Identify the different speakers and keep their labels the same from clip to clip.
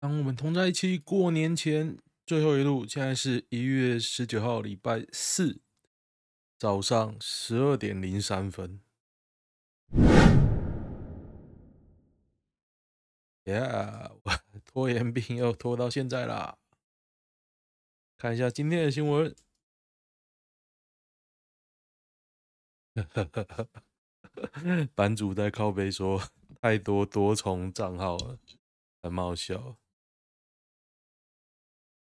Speaker 1: 当我们同在一起过年前最后一路，现在是一月十九号礼拜四早上十二点零三分。Yeah，我拖延病又拖到现在啦。看一下今天的新闻。版主在靠背说太多多重账号了，很冒笑。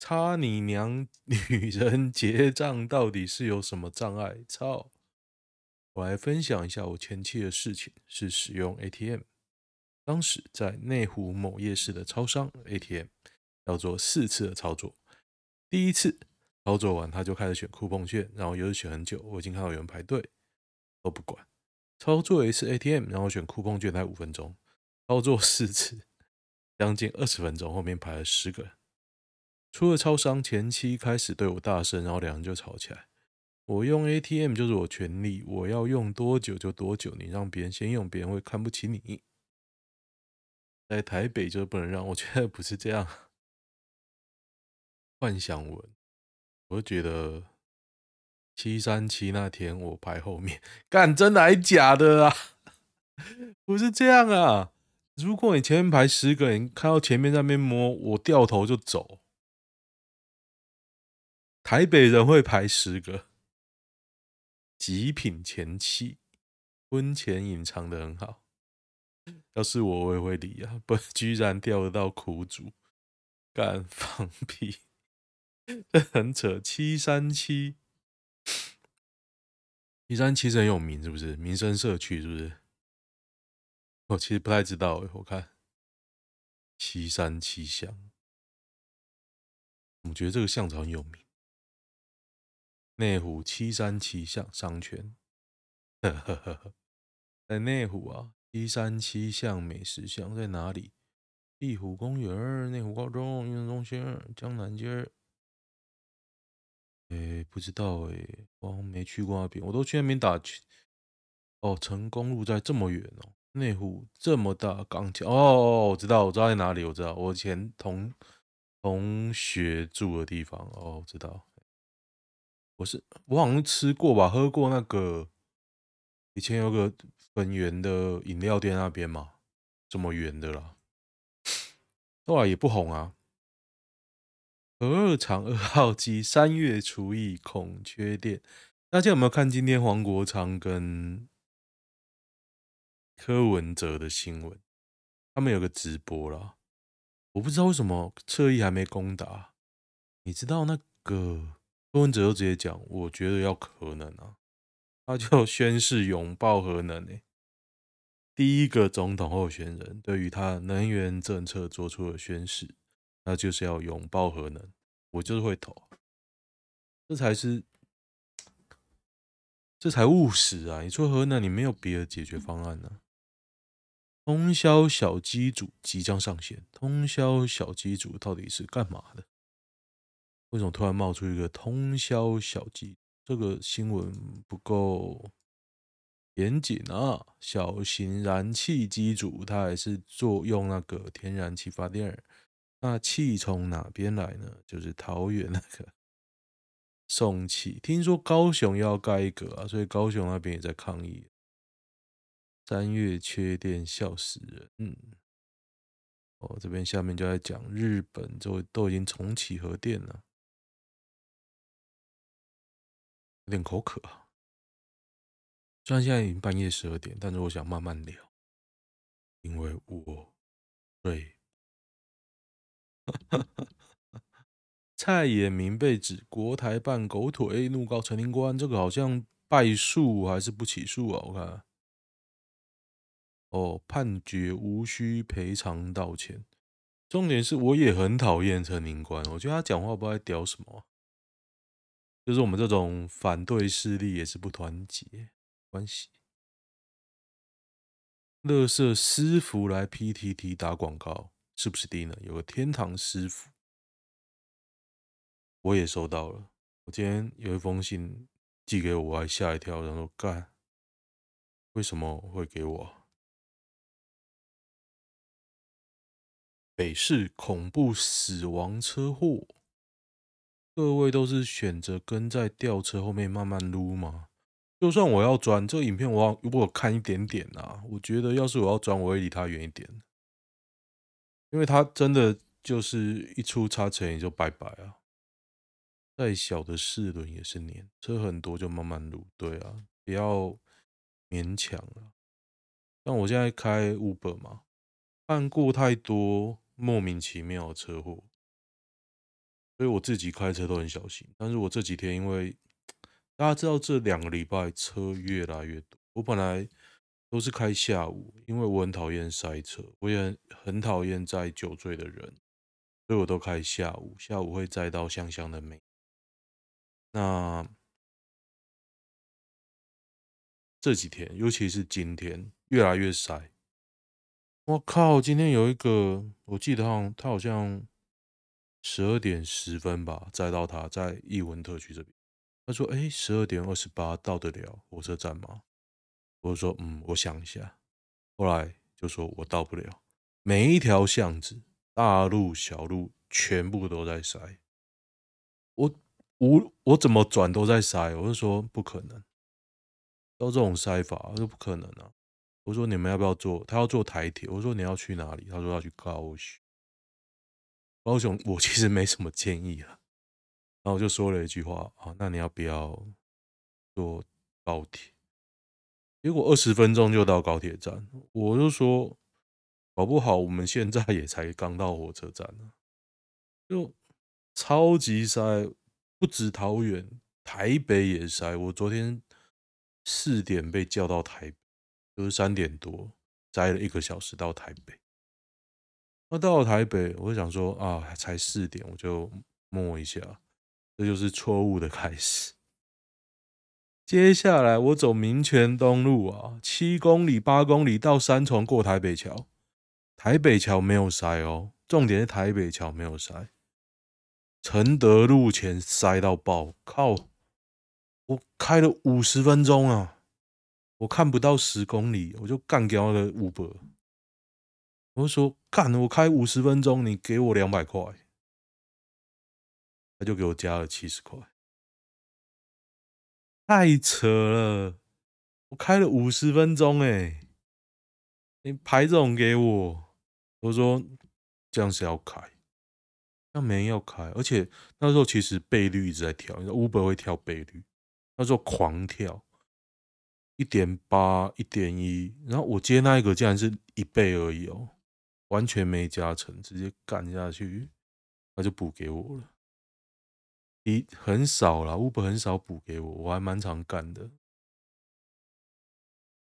Speaker 1: 擦你娘！女人结账到底是有什么障碍？操！我来分享一下我前期的事情，是使用 ATM。当时在内湖某夜市的超商 ATM，要做四次的操作。第一次操作完，他就开始选酷碰券，然后又是选很久。我已经看到有人排队，都不管。操作一次 ATM，然后选酷碰券才五分钟。操作四次，将近二十分钟，后面排了十个人。除了超商前期开始对我大声，然后两人就吵起来。我用 ATM 就是我权利，我要用多久就多久。你让别人先用，别人会看不起你。在台北就不能让，我觉得不是这样。幻想文，我就觉得七三七那天我排后面，干真的还假的啊？不是这样啊！如果你前面排十个人，看到前面那边摸，我掉头就走。台北人会排十个，极品前妻，婚前隐藏的很好。要是我，我也会理啊！不，居然钓得到苦主，敢放屁，这很扯。七三七，七三七是很有名，是不是？民生社区是不是？我其实不太知道，我看七三七巷，我觉得这个巷子很有名。内湖七三七巷商圈，呵呵呵，在内湖啊，七三七巷美食巷在哪里？碧湖公园、内湖高中运动中心、江南街。哎，不知道哎，我没去过那边，我都去那边打球。哦，成功路在这么远哦，内湖这么大，港桥哦，我知道，我知道在哪里，我知道，我以前同同学住的地方哦，知道。我是我好像吃过吧，喝过那个以前有个粉圆的饮料店那边嘛，这么圆的啦，后来也不红啊。核二厂二号机三月除役恐缺店，大家有没有看今天黄国昌跟柯文哲的新闻？他们有个直播啦，我不知道为什么侧翼还没攻打，你知道那个？柯文哲就直接讲，我觉得要核能啊，他就宣誓拥抱核能诶，第一个总统候选人对于他能源政策做出了宣誓，那就是要拥抱核能，我就是会投，这才是，这才务实啊！你说核能，你没有别的解决方案呢、通宵小机组即将上线，通宵小机组到底是干嘛的？为什么突然冒出一个通宵小机？这个新闻不够严谨啊！小型燃气机组，它还是作用那个天然气发电。那气从哪边来呢？就是桃园那个 送气。听说高雄要盖一个啊，所以高雄那边也在抗议。三月缺电，笑死人！嗯，哦，这边下面就在讲日本，就都已经重启核电了。有点口渴啊，虽然现在已经半夜十二点，但是我想慢慢聊，因为我对 蔡衍明被指国台办狗腿，怒告陈林官，这个好像败诉还是不起诉啊？我看，哦，判决无需赔偿道歉，重点是我也很讨厌陈林官，我觉得他讲话不知道在屌什么。就是我们这种反对势力也是不团结关系。乐色师傅来 PTT 打广告，是不是低能？有个天堂师傅，我也收到了。我今天有一封信寄给我，我还吓一跳，然后干，为什么会给我？北市恐怖死亡车祸，各位都是选择跟在吊车后面慢慢撸吗？就算我要转这个影片，我要如果看一点点啊，我觉得要是我要转，我会离他远一点，因为他真的就是一出差车也就拜拜啊。再小的四轮也是碾，车很多就慢慢撸，对啊，不要勉强了。但我现在开 Uber 嘛，看过太多莫名其妙的车祸，所以我自己开车都很小心。但是我这几天因为大家知道，这两个礼拜车越来越多。我本来都是开下午，因为我很讨厌塞车，我也很讨厌载酒醉的人，所以我都开下午。下午会载到香香的美。那这几天，尤其是今天，越来越塞。我靠！今天有一个，我记得好像他好像十二点十分吧，载到他在艺文特区这边。他说：“哎，十二点二十八到得了火车站吗？”我说：“嗯，我想一下。”后来就说：“我到不了。”每一条巷子、大路、小路，全部都在塞。我我我怎么转都在塞。我就说不可能，都这种塞法，我说不可能啊。我说你们要不要坐？他要坐台铁。我说你要去哪里？他说要去高雄。高雄，我其实没什么建议了。然后我就说了一句话啊，那你要不要坐高铁？结果二十分钟就到高铁站，我就说搞不好我们现在也才刚到火车站呢，就超级塞，不止桃园，台北也塞。我昨天四点被叫到台北，就是三点多，塞了一个小时到台北。那到了台北，我就想说啊，才四点，我就摸一下。这就是错误的开始。接下来我走民权东路啊，七公里、八公里到三重过台北桥，台北桥没有塞哦，重点是台北桥没有塞。承德路前塞到爆，靠！我开了五十分钟啊，我看不到十公里，我就干掉了 Uber。我就说干，我开五十分钟，你给我两百块。他就给我加了七十块，太扯了！我开了五十分钟，哎，你排这种给我，我说这样是要开，那没人要开，而且那时候其实倍率一直在跳，Uber 会跳倍率，那时候狂跳，一点八、一点一，然后我接那一个竟然是一倍而已哦，完全没加成，直接干下去，他就补给我了。一很少啦，Uber 很少补给我，我还蛮常干的。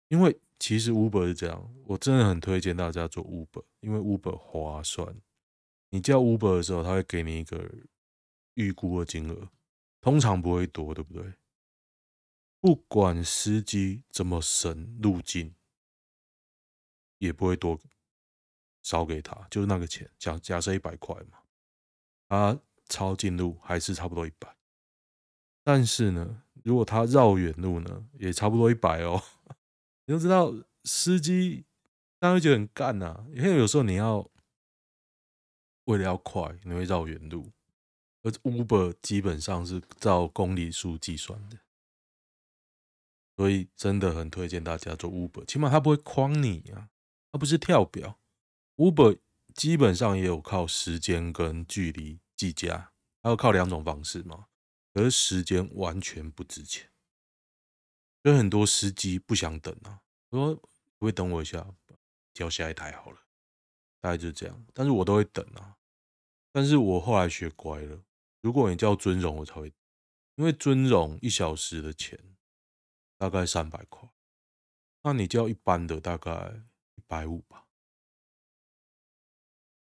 Speaker 1: 因为其实 Uber 是这样，我真的很推荐大家做 Uber，因为 Uber 划算。你叫 Uber 的时候，他会给你一个预估的金额，通常不会多，对不对？不管司机怎么省路径，也不会多少给他，就是那个钱，假假设一百块嘛，啊。抄近路还是差不多一百，但是呢，如果他绕远路呢，也差不多一百哦。你都知道，司机他会觉得很干呐、因为有时候你要为了要快，你会绕远路，而 Uber 基本上是照公里数计算的，所以真的很推荐大家做 Uber，起码他不会诓你啊，他不是跳表。Uber 基本上也有靠时间跟距离。计价还要靠两种方式嘛，可是时间完全不值钱，所以很多司机不想等啊，说不会等我一下，叫下一台好了，大概就是这样。但是我都会等啊，但是我后来学乖了，如果你叫尊荣，我才会，因为尊荣一小时的钱大概三百块，那你叫一般的大概一百五吧，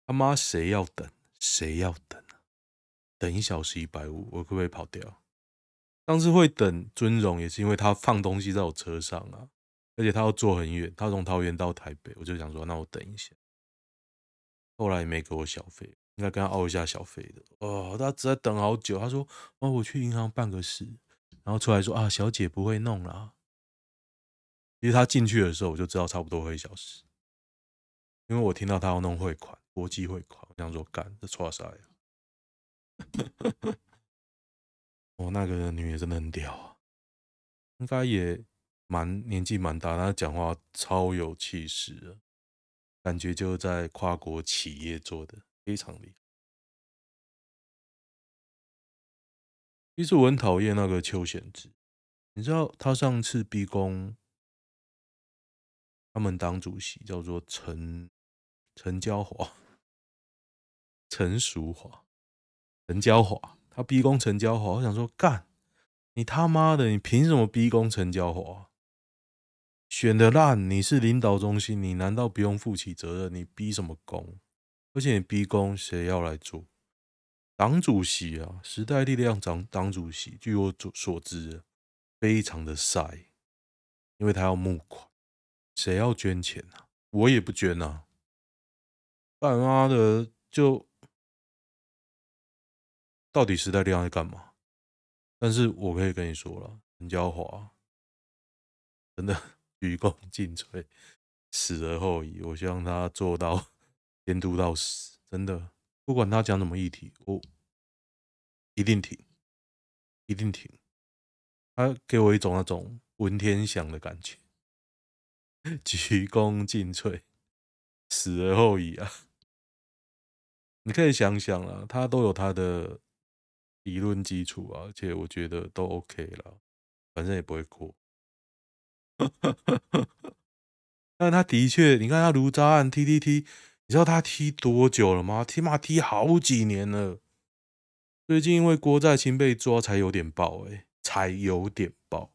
Speaker 1: 他妈谁要等？谁要等啊？等一小时一百五，我可不可以跑掉？当时会等尊荣，也是因为他放东西在我车上啊，而且他要坐很远，他从桃园到台北，我就想说，那我等一下。后来也没给我小费，应该跟他凹一下小费的。哦，他只在等好久，他说：“哦，我去银行办个事。”然后出来说：“啊，小姐不会弄啦。”其实他进去的时候，我就知道差不多会一小时，因为我听到他要弄汇款，国际汇款，这样说干这错啥呀？我那个女的真的很屌啊，应该也蛮年纪蛮大，她讲话超有气势的，感觉就在跨国企业做的，非常厉害。其实我很讨厌那个邱显智，你知道他上次逼宫他们党主席叫做陈陈椒华，陈淑华，陈椒华，他逼宫陈椒华，我想说干，你他妈的，你凭什么逼宫陈椒华？选的烂，你是领导中心，你难道不用负起责任？你逼什么宫？而且你逼宫谁要来做？党主席啊，时代力量党党主席，据我所知，非常的晒，因为他要募款，谁要捐钱啊？我也不捐啊！干妈的，就到底时代力量在干嘛？但是我可以跟你说了，陈椒华真的鞠躬尽瘁，死而后已。我希望他做到监督到死，真的。不管他讲什么议题，我一定挺，一定挺。他给我一种那种文天祥的感觉，鞠躬尽瘁，死而后已啊！你可以想想啊，他都有他的理论基础啊，而且我觉得都 OK 了，反正也不会过。但他的确，你看他卢渣案踢踢踢。你知道他踢多久了吗？起码踢好几年了。最近因为郭在清被抓，才有点爆哎、才有点爆。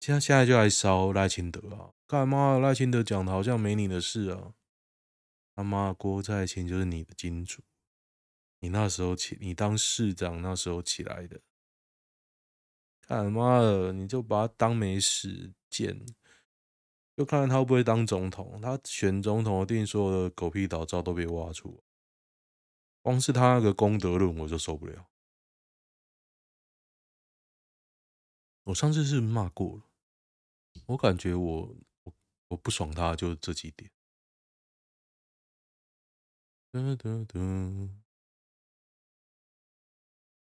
Speaker 1: 现在现在就来烧赖清德啊！干嘛赖清德讲的好像没你的事啊？他妈郭在清就是你的金主，你那时候起，你当市长那时候起来的。干妈的，你就把他当没事见。就看看他会不会当总统。他选总统，一定所有的狗屁倒灶都被挖出。光是他那个功德论，我就受不了。我上次是骂过了，我感觉我我我不爽他，就这几点。哒哒哒，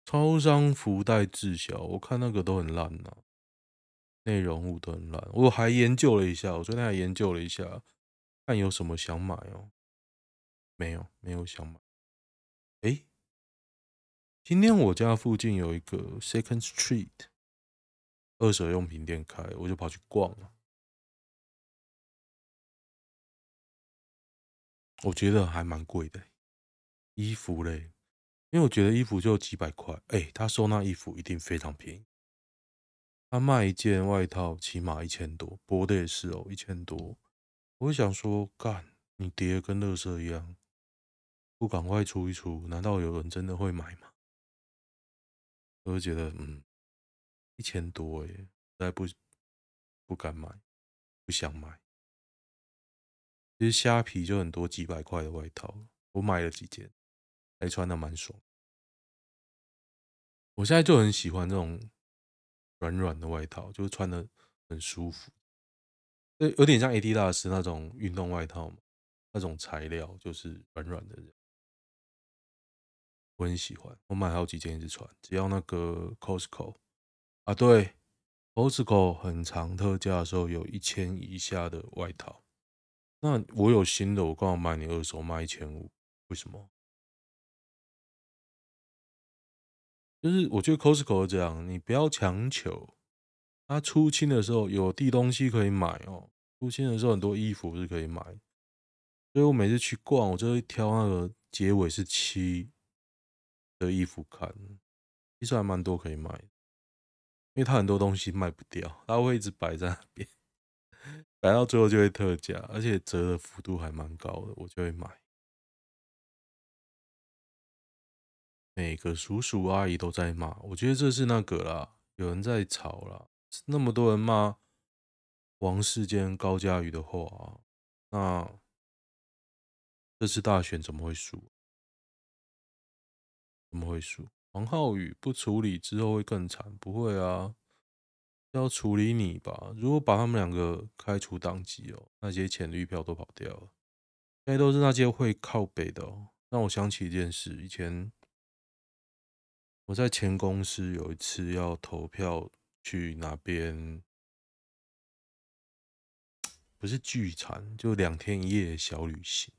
Speaker 1: 超商福袋滞销，我看那个都很烂呐、内容物都很烂，我还研究了一下，我昨天还研究了一下，看有什么想买哦，没有，没有想买。哎，今天我家附近有一个 Second Street 二手用品店开，我就跑去逛了。我觉得还蛮贵的，衣服嘞，因为我觉得衣服就几百块，哎，他收纳衣服一定非常便宜。他卖一件外套起码一千多，薄的也是哦，一千多。我想说，干，你叠跟垃圾一样，不赶快出一出，难道有人真的会买吗？我就觉得，嗯，一千多耶，实在不不敢买，不想买。其实虾皮就很多几百块的外套，我买了几件，还穿的蛮爽。我现在就很喜欢这种。软软的外套，就是穿的很舒服，有点像 Adidas 那种运动外套嘛，那种材料就是软软的。我很喜欢，我买好几件一直穿，只要那个 Costco 啊，对，Costco 很长特价的时候有一千以下的外套，那我有新的，我刚好买你二手卖一千五，为什么？就是我觉得 Costco 这样，你不要强求。他出清的时候有递东西可以买哦，出清的时候很多衣服是可以买。所以我每次去逛，我就会挑那个结尾是七的衣服看，其实还蛮多可以买。因为他很多东西卖不掉，他会一直摆在那边，摆到最后就会特价，而且折的幅度还蛮高的，我就会买。每个叔叔阿姨都在骂，我觉得这是那个啦，有人在吵啦。那么多人骂王世坚、高嘉瑜的话，那这次大选怎么会输？怎么会输？王浩宇不处理之后会更惨？不会啊，要处理你吧。如果把他们两个开除党籍哦，那些浅绿票都跑掉了。应该都是那些会靠北的哦。让我想起一件事，以前我在前公司有一次要投票去哪边，不是聚餐，就两天一夜小旅行。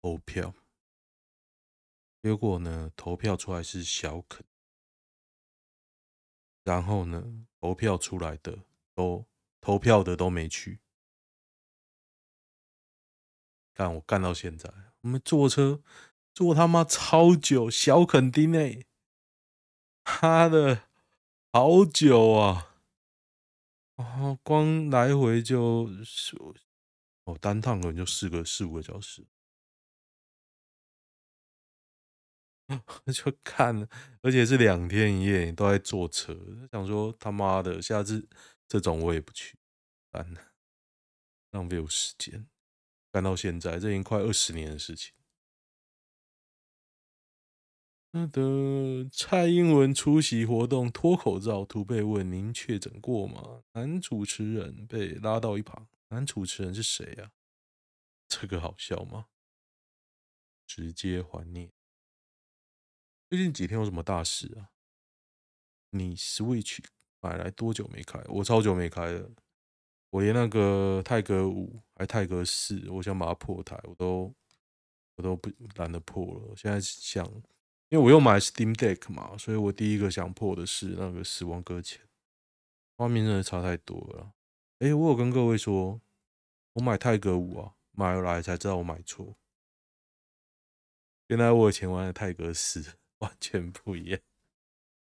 Speaker 1: 投票，结果呢，投票出来是小肯，然后呢，投票出来的都投票的都没去。干我干到现在，我们坐车坐他妈超久，小垦丁哎，妈的，好久啊！哦，光来回就是哦，单趟可能就四个四五个小时，就看了，而且是两天一夜都在坐车，想说他妈的，下次这种我也不去，烦了，浪费我时间。干到现在，这已经快二十年的事情。那的蔡英文出席活动脱口罩，图被问：“您确诊过吗？”男主持人被拉到一旁。男主持人是谁呀？这个好笑吗？直接还念。最近几天有什么大事啊？你 Switch 买来多久没开？我超久没开了。我连那个泰格五还泰格四，我想把它破台，我都我都不懒得破了。现在想，因为我又买 Steam Deck 嘛，所以我第一个想破的是那个死亡搁浅，画面真的差太多了。哎，我有跟各位说，我买泰格五啊，买来才知道我买错，原来我以前玩的泰格四完全不一样，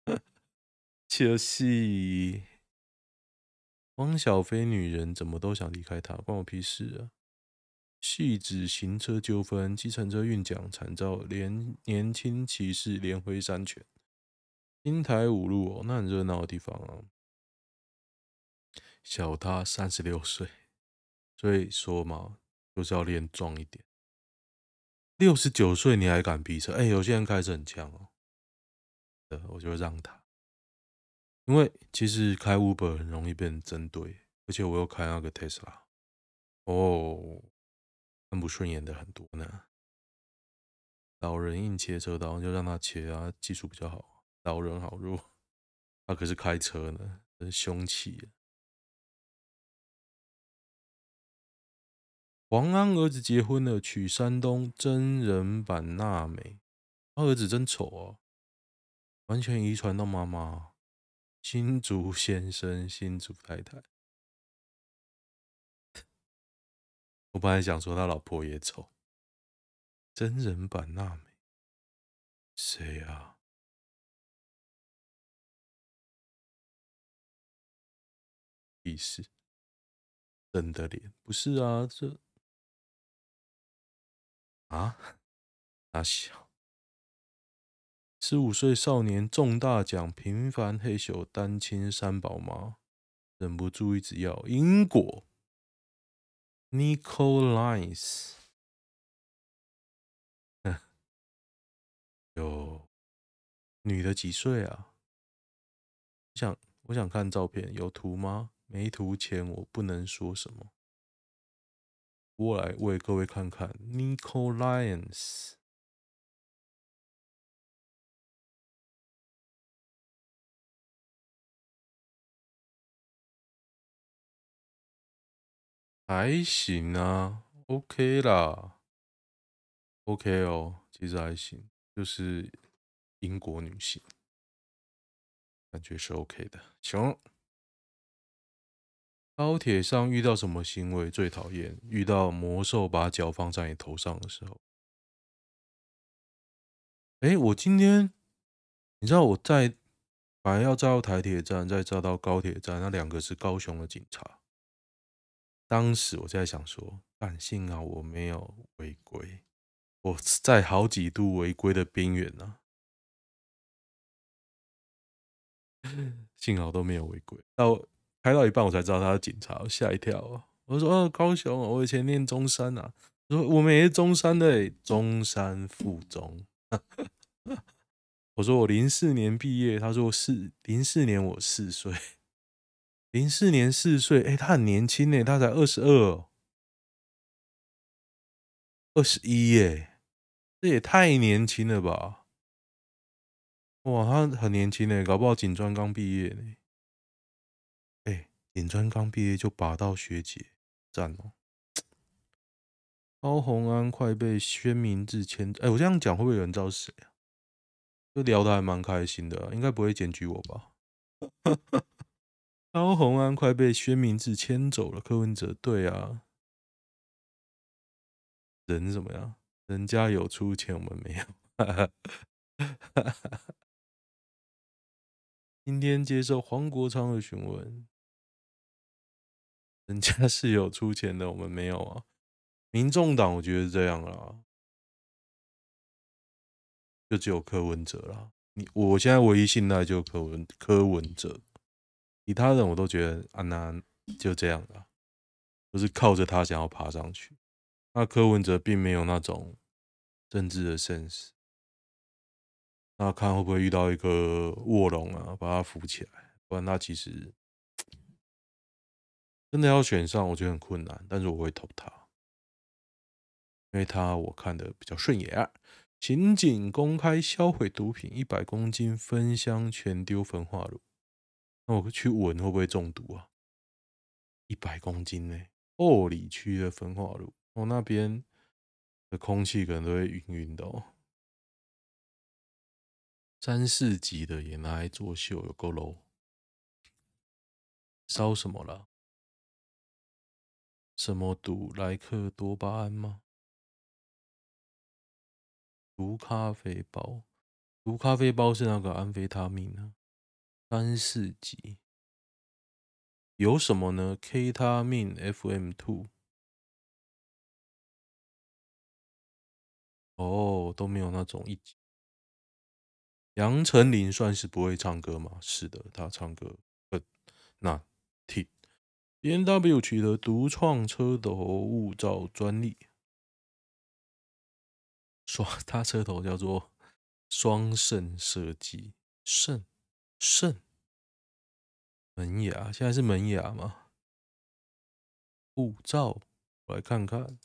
Speaker 1: 就是。汪小菲女人怎么都想离开他，关我屁事啊！汐止行车纠纷，计程车运奖惨遭连年轻骑士连挥三拳。新台五路哦，那很热闹的地方啊。小他三十六岁，所以说嘛，就是要练壮一点。六十九岁你还敢逼车？哎、有些人开车很强哦。呃，我就让他。因为其实开 Uber 很容易被人针对，而且我又开那个 Tesla，哦，看不顺眼的很多呢。老人硬切车道，就让他切啊，技术比较好。老人好弱，他可是开车呢，真凶器。黄安儿子结婚了，娶山东真人版娜美，他儿子真丑啊，完全遗传到妈妈。新竹先生，新竹太太。我本来想说他老婆也丑。真人版娜美，谁呀？意思？真的脸？不是啊，这啊，阿小。十五岁少年中大奖，平凡黑手单亲三宝妈，忍不住一直要英国。Nicolines，有女的几岁啊？我想，我想看照片，有图吗？没图前我不能说什么。我来为各位看看 Nicolines。还行啊，OK 啦，OK 哦，其实还行，就是英国女性，感觉是 OK 的。行，高铁上遇到什么行为最讨厌？遇到魔兽把脚放在你头上的时候。哎，我今天，你知道我在本来要到台铁站，再照到高铁站，那两个是高雄的警察。当时我就在想说，但幸好我没有违规，我在好几度违规的边缘呢。幸好都没有违规，到开到一半我才知道他是警察，我吓一跳。我说：“哦，高雄，我以前念中山啊。”我说：“我们也是中山的，中山附中。”我说：“我零四年毕业。”他说：“四零四年，我四岁。”零四年四岁，哎，他很年轻呢，他才二十二。二十一耶，这也太年轻了吧！哇，他很年轻呢，搞不好警专刚毕业呢。尹川刚毕业就拔到学姐，赞哦！高虹安快被宣明志签，哎，我这样讲会不会有人知道是谁啊？就聊得还蛮开心的，应该不会检举我吧？高虹安快被宣明志牵走了，柯文哲对啊，人怎么样？人家有出钱，我们没有。今天接受黄国昌的询问，人家是有出钱的，我们没有啊。民众党我觉得是这样啦，就只有柯文哲啦。你我现在唯一信赖就柯文柯文哲，其他人我都觉得安安就这样啦，就是靠着他想要爬上去。那柯文哲并没有那种政治的 sense，那看会不会遇到一个卧龙啊，把他扶起来，不然他其实真的要选上，我觉得很困难。但是我会投他。因为他我看的比较顺眼，刑警公开销毁毒品一百公斤，分箱全丢焚化炉。那我去闻会不会中毒啊？一百公斤呢？后里区的焚化炉，我、那边的空气可能都会晕晕的哦。三四级的也拿来作秀，有够 low。烧什么了？什么毒？莱克多巴胺吗？毒咖啡包，毒咖啡包是那个安非他命呢？三四级有什么呢？K 他命 FM2 哦，都没有那种一级。杨丞琳算是不会唱歌吗？是的，他唱歌很难听。BMW 取得独创车头雾罩专利。双，他车头叫做双肾设计，肾肾门牙，现在是门牙吗？护照，我来看看，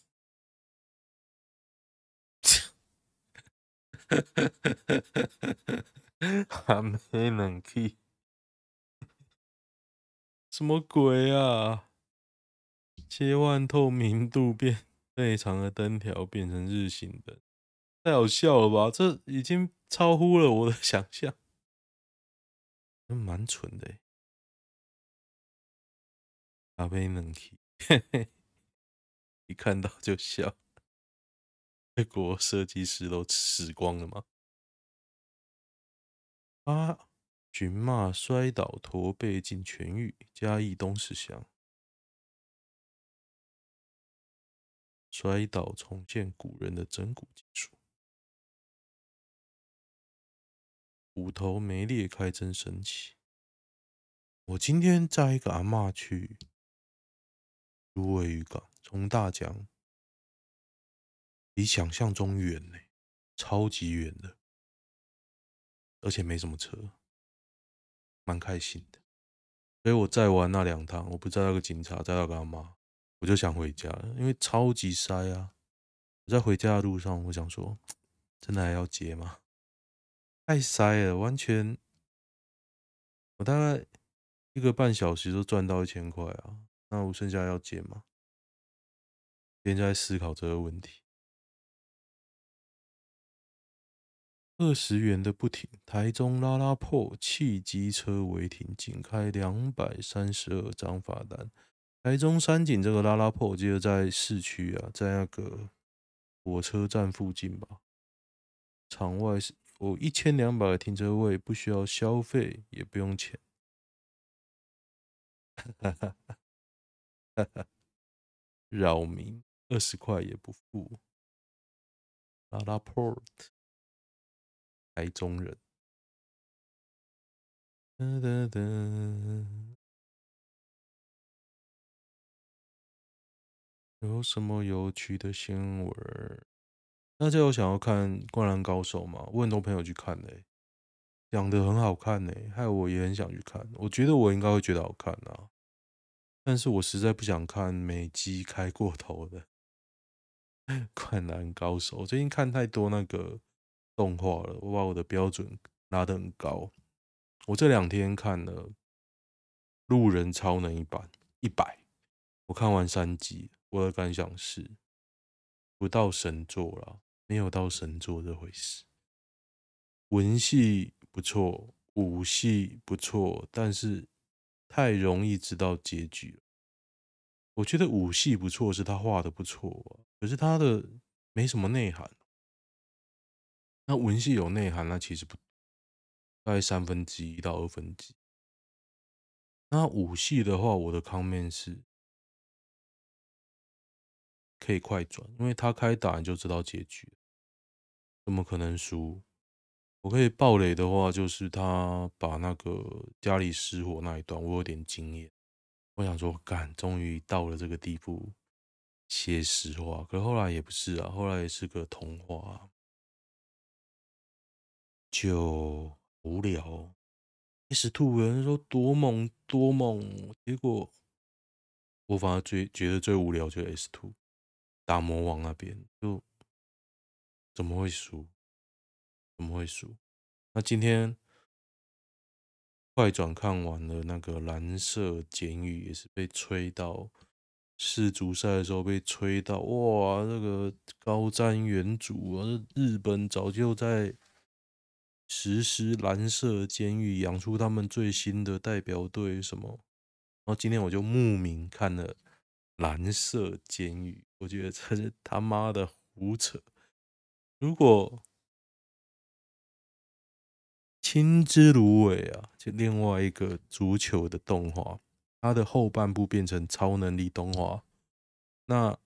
Speaker 1: 还没冷气，什么鬼啊？切换透明度变内藏的灯条变成日行灯。太好笑了吧！这已经超乎了我的想象，蛮、蠢的。咖啡冷气，嘿嘿，一看到就笑。外国设计师都死光了吗？啊！寻骂摔倒驼背竟痊愈，嘉义东石乡摔倒重现古人的整骨技术。骨头没裂开真神奇。我今天载一个阿嬷去芦苇渔港，从大江，比想象中远呢，超级远的，而且没什么车，蛮开心的。所以我在玩那两趟，我不载那个警察，在那个阿嬷，我就想回家了，因为超级塞啊。我在回家的路上，我想说，真的还要接吗？太塞了，完全，我大概一个半小时就赚到一千块啊！那我剩下要接吗？现在思考这个问题。二十元的不停，台中拉拉破汽机车违停，仅开两百三十二张罚单。台中山景这个拉拉破，我记得在市区啊，在那个火车站附近吧，场外是。我一千两百个停车位，不需要消费，也不用钱。哈哈哈哈扰民二十块也不付。拉拉 port，台中人。哒哒哒。有什么有趣的新闻？大家有想要看《灌篮高手》吗？我很多朋友去看嘞，讲得很好看嘞，害我也很想去看。我觉得我应该会觉得好看啊，但是我实在不想看美肌开过头的。灌篮高手，我最近看太多那个动画了，我把我的标准拉得很高。我这两天看了《路人超能》一版一百，我看完三集，我的感想是不到神作了，没有到神作这回事。文戏不错，武戏不错，但是太容易知道结局了。我觉得武戏不错，是他画的不错啊，可是他的没什么内涵。那文戏有内涵，那其实不大概三分之一到二分之一。那武戏的话，我的抗面是可以快转，因为他开打你就知道结局，怎么可能输？我可以暴雷的话，就是他把那个家里失火那一段，我有点惊艳。我想说，干，终于到了这个地步，写实话。可后来也不是啊，后来也是个童话，就无聊。S2 有人说多猛多猛，结果我反而最觉得最无聊就是 S2 打魔王那边，就怎么会输？怎么会输？那今天。快转看完了那个蓝色监狱，也是被吹到世足赛的时候被吹到哇！那个高瞻远瞩啊，日本早就在实施蓝色监狱，养出他们最新的代表队什么。然后今天我就慕名看了蓝色监狱，我觉得这是他妈的胡扯。如果青之芦苇啊，就另外一个足球的动画，它的后半部变成超能力动画。那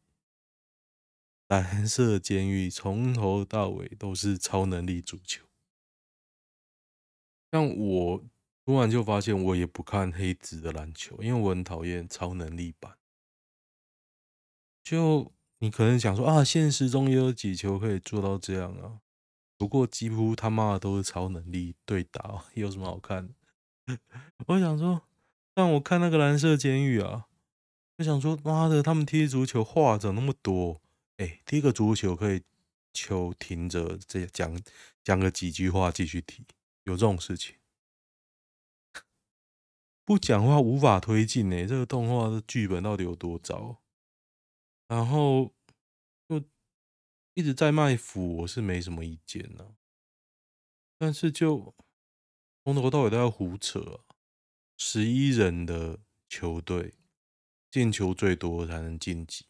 Speaker 1: 蓝色监狱从头到尾都是超能力足球。像我突然就发现，我也不看黑子的篮球，因为我很讨厌超能力版。就你可能想说啊，现实中也有几球可以做到这样啊。不过几乎他妈的都是超能力对打，有什么好看？我想说，让我看那个蓝色监狱啊，我想说，妈的，他们踢足球话怎么那么多？哎，踢个足球可以球停着，这讲讲个几句话继续踢，有这种事情？不讲话无法推进呢。这个动画的剧本到底有多糟？然后就。一直在卖腐，我是没什么意见呢、啊。但是就从头到尾都要胡扯、啊。十一人的球队进球最多才能晋级，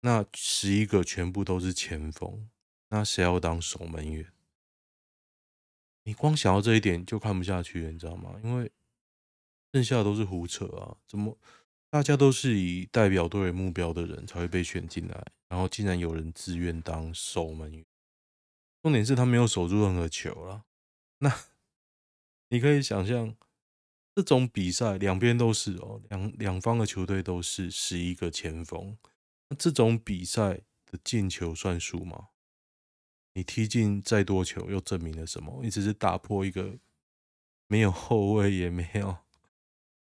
Speaker 1: 那十一个全部都是前锋，那谁要当守门员？你光想到这一点就看不下去了，你知道吗？因为剩下的都是胡扯啊！怎么大家都是以代表队为目标的人才会被选进来？然后竟然有人自愿当守门员，重点是他没有守住任何球了。那你可以想象，这种比赛两边都是哦，两两方的球队都是十一个前锋。这种比赛的进球算数吗？你踢进再多球，又证明了什么？你只是打破一个没有后卫也没有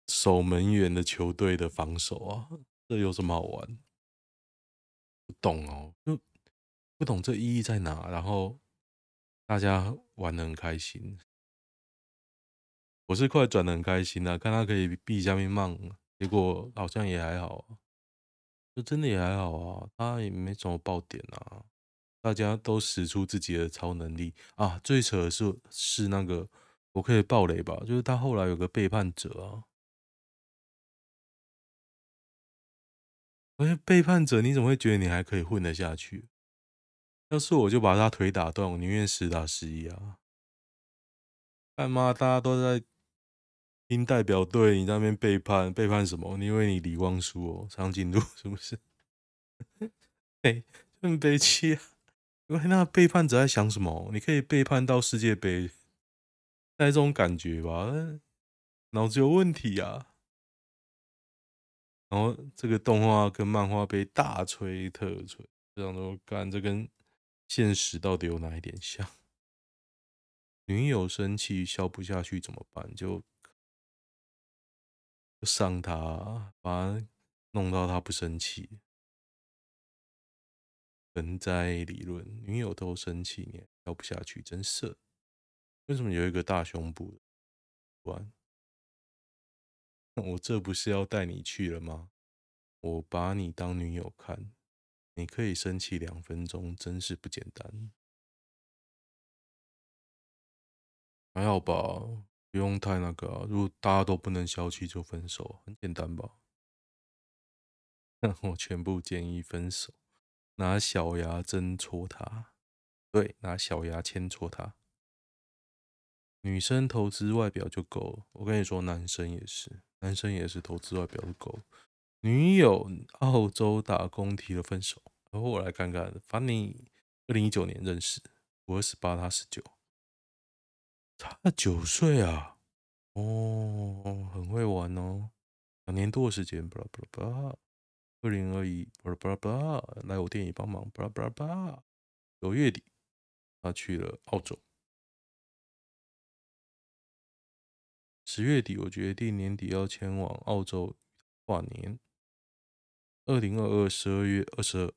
Speaker 1: 守门员的球队的防守啊，这有什么好玩？不懂哦，就不懂这意义在哪。然后大家玩得很开心，我是快转得很开心啊，看他可以避下面骂，结果好像也还好，就真的也还好啊，他也没什么爆点啊，大家都使出自己的超能力啊。最扯的是是那个，我可以爆雷吧？就是他后来有个背叛者啊。而且背叛者，你怎么会觉得你还可以混得下去？要是我就把他腿打断，我宁愿实打实一啊！干嘛大家都在听代表队，你在那边背叛，背叛什么？你以为你李光洙哦，长颈鹿是不是？哎，很悲戚啊！因为那背叛者在想什么？你可以背叛到世界杯，带这种感觉吧？脑子有问题啊！然后这个动画跟漫画被大吹特吹，这样说干，这跟现实到底有哪一点像？女友生气消不下去怎么办？就就上他，把他弄到他不生气。盆栽理论，女友都生气，你还跳不下去，真色。为什么有一个大胸部？玩？我这不是要带你去了吗？我把你当女友看，你可以生气两分钟，真是不简单。还好吧，不用太那个。如果大家都不能消气，就分手，很简单吧？我全部建议分手。拿小牙针戳他，对，拿小牙签戳他。女生投资外表就够了，我跟你说，男生也是，男生也是投资外表就够。女友澳洲打工提了分手，然后我来看看，Funny，二零一九年认识，我二十八，他十九，差九岁啊，哦，很会玩哦，两年多的时间，巴拉巴拉巴拉。二零二一，巴拉巴拉巴拉，来我店里帮忙，巴拉巴拉巴。九月底，他去了澳洲。十月底，我决定年底要前往澳洲跨年。二零二二十二月二十二，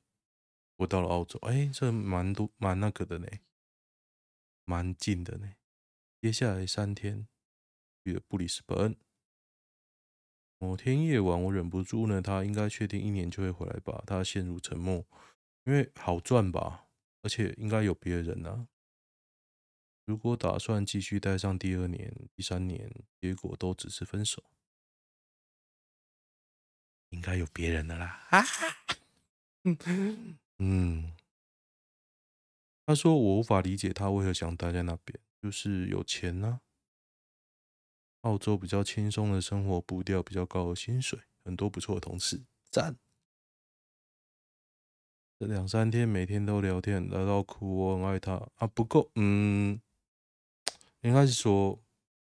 Speaker 1: 我到了澳洲，哎，这蛮多蛮那个的呢，蛮近的呢。接下来三天去了布里斯本。某天夜晚，我忍不住呢，他应该确定一年就会回来吧？他陷入沉默，因为好赚吧，而且应该有别人啊。如果打算继续待上第二年、第三年，结果都只是分手，应该有别人的啦。啊，嗯，他说我无法理解他为何想待在那边，就是有钱呢、啊。澳洲比较轻松的生活，步调比较高的薪水，很多不错的同事，赞。这两三天每天都聊天，聊到哭，我很爱他啊，不够，嗯，应该是说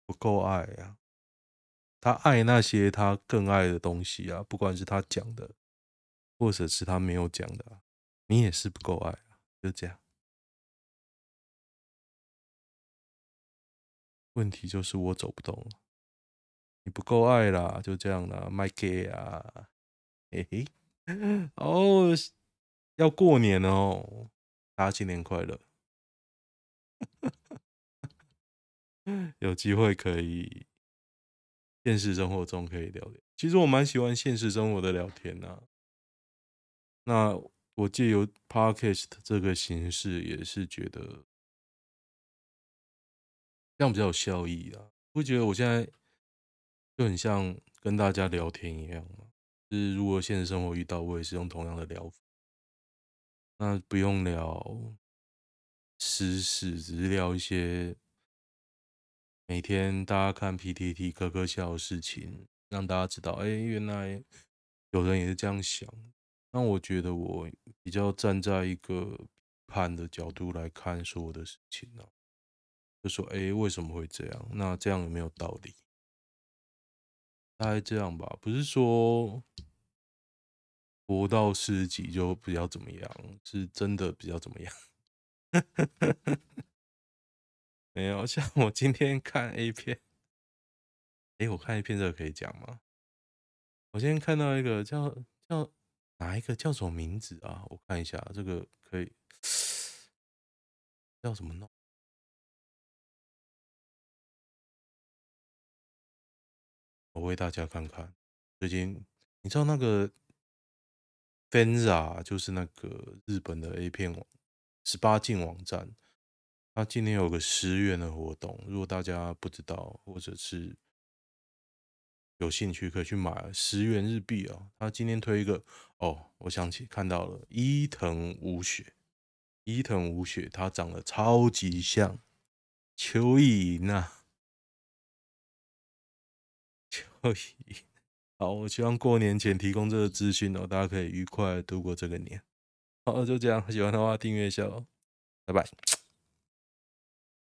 Speaker 1: 不够爱啊。他爱那些他更爱的东西啊，不管是他讲的，或者是他没有讲的，你也是不够爱啊，就这样。问题就是我走不动了。你不够爱啦，就这样啦，卖给啊，嘿嘿，哦，要过年哦，大家新年快乐，有机会可以现实生活中可以聊聊。其实我蛮喜欢现实生活的聊天呐、啊。那我借由 Podcast 这个形式，也是觉得这样比较有效益啊。会觉得我现在。就很像跟大家聊天一样嘛，就是如果现实生活遇到，我也是用同样的聊法，那不用聊私事，只是聊一些每天大家看 PTT 咯咯笑的事情，让大家知道，哎，原来有人也是这样想。那我觉得我比较站在一个批判的角度来看所有的事情呢，就说，哎，为什么会这样？那这样有没有道理？大概这样吧，不是说活到十几就比较怎么样，是真的比较怎么样。没有，像我今天看 A 片，哎，我看 A 片这个可以讲吗？我今天看到一个叫叫哪一个叫什么名字啊？我看一下，这个可以 叫什么弄？我为大家看看，最近你知道那个 Fenza 就是那个日本的 A 片网十八禁网站，它今天有个十元的活动，如果大家不知道或者是有兴趣，可以去买十元日币哦。他今天推一个哦，我想起看到了伊藤舞雪，伊藤舞雪，她长得超级像邱意莹啊。可以，好，我希望过年前提供这个资讯哦，大家可以愉快度过这个年。好，就这样，喜欢的话订阅一下哦，拜拜。